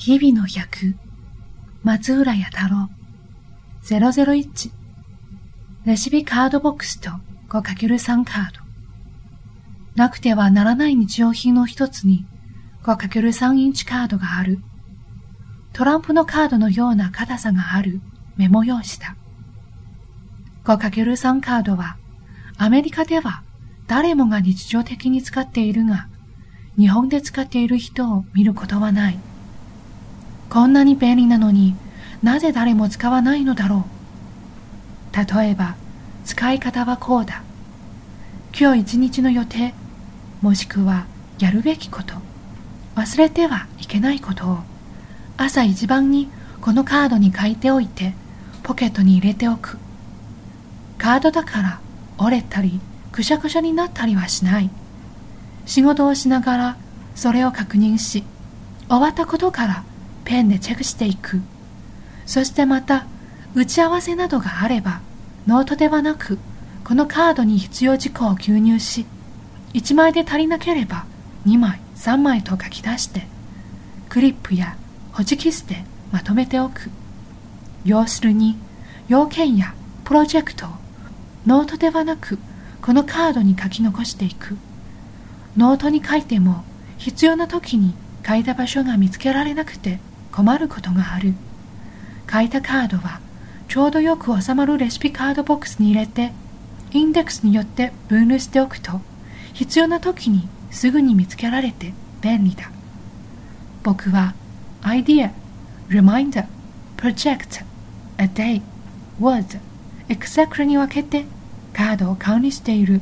日々の100松浦弥太郎001レシピカードボックスと 5×3 カード。なくてはならない日用品の一つに 5×3 インチカードがある。トランプのカードのような硬さがあるメモ用紙だ。5×3 カードはアメリカでは誰もが日常的に使っているが日本で使っている人を見ることはない。こんなに便利なのになぜ誰も使わないのだろう。例えば、使い方はこうだ。今日一日の予定、もしくはやるべきこと、忘れてはいけないことを朝一番にこのカードに書いておいてポケットに入れておく。カードだから折れたりくしゃくしゃになったりはしない。仕事をしながらそれを確認し終わったことからペンでチェックしていく。そしてまた打ち合わせなどがあればノートではなくこのカードに必要事項を記入し1枚で足りなければ2枚3枚と書き出してクリップやホチキスでまとめておく。要するに要件やプロジェクトをノートではなくこのカードに書き残していく。ノートに書いても必要な時に書いた場所が見つけられなくて困ることがある。書いたカードはちょうどよく収まるレシピカードボックスに入れてインデックスによって分類しておくと必要な時にすぐに見つけられて便利だ。僕は idea, reminder, project, a day, word, etc に分けてカードを管理している。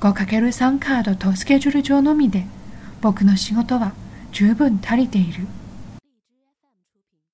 5×3 カードとスケジュール上のみで僕の仕事は十分足りている。